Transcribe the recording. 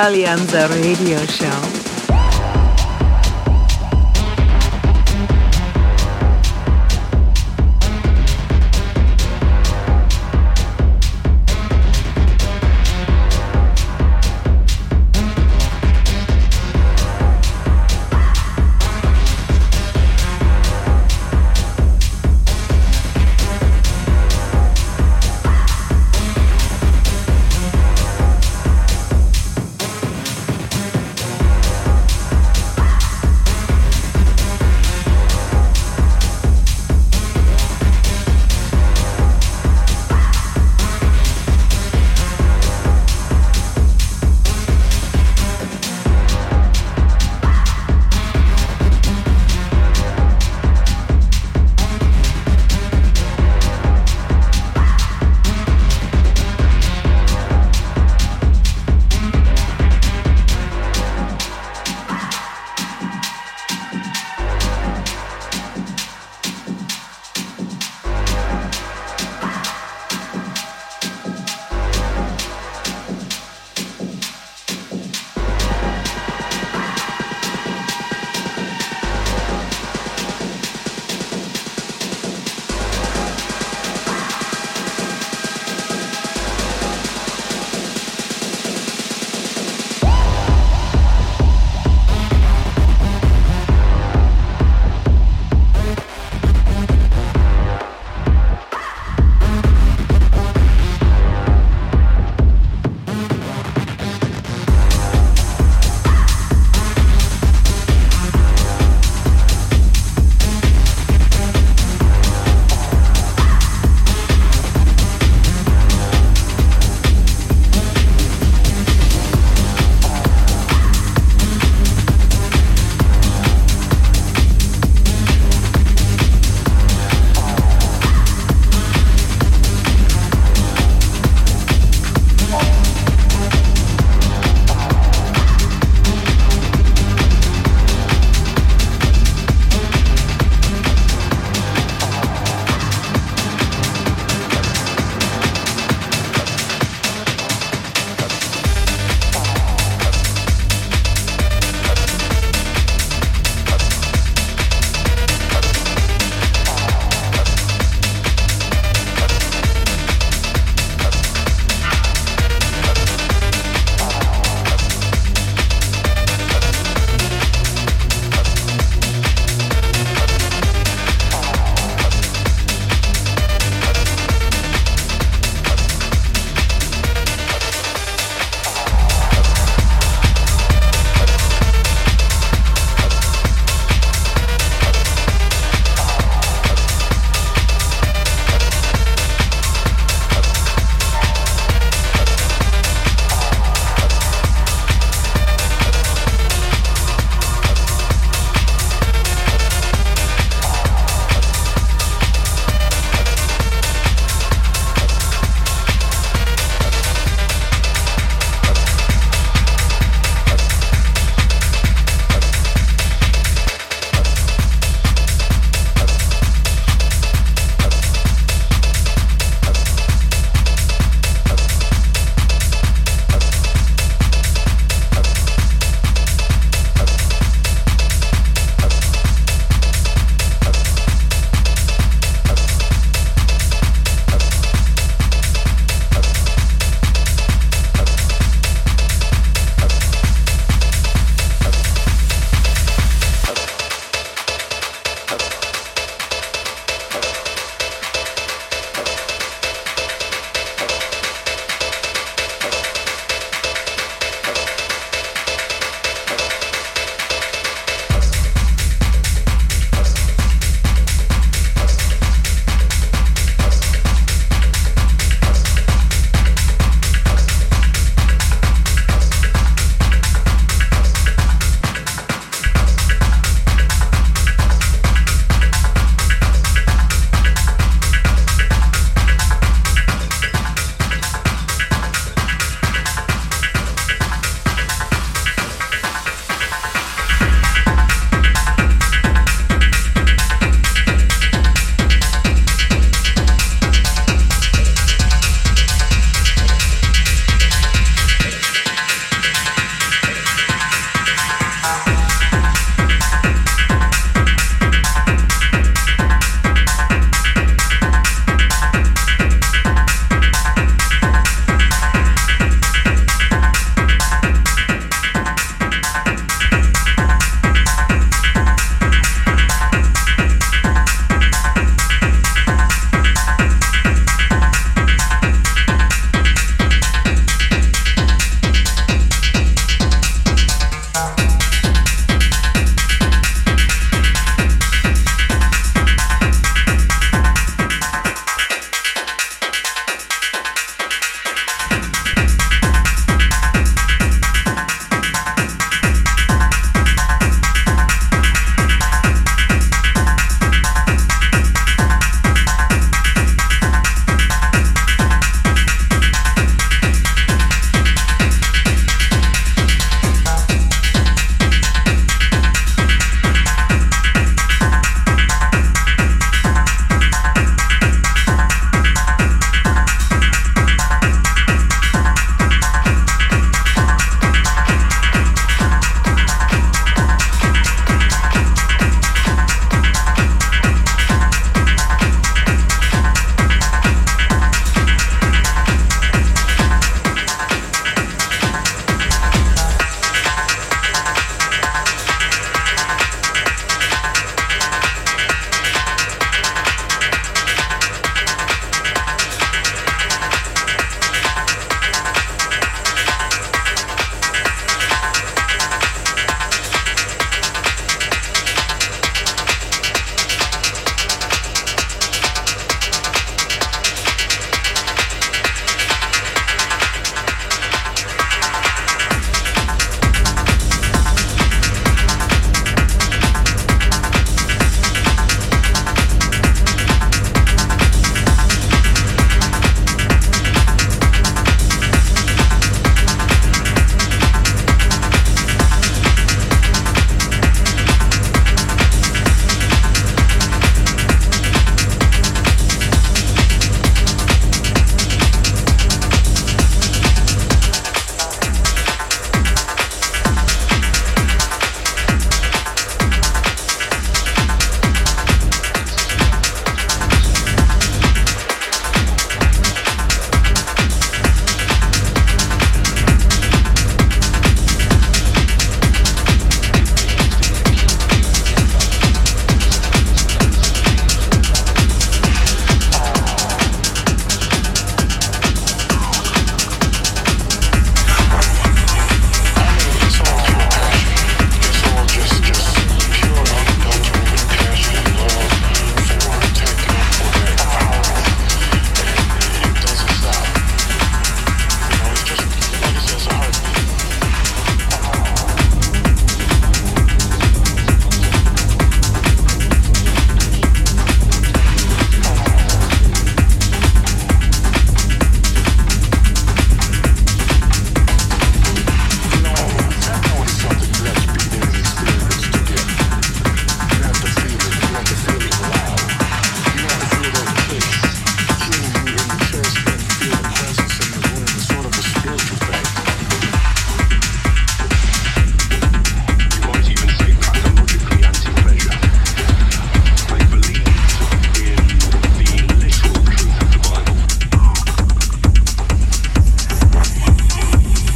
Alianza Radio Show.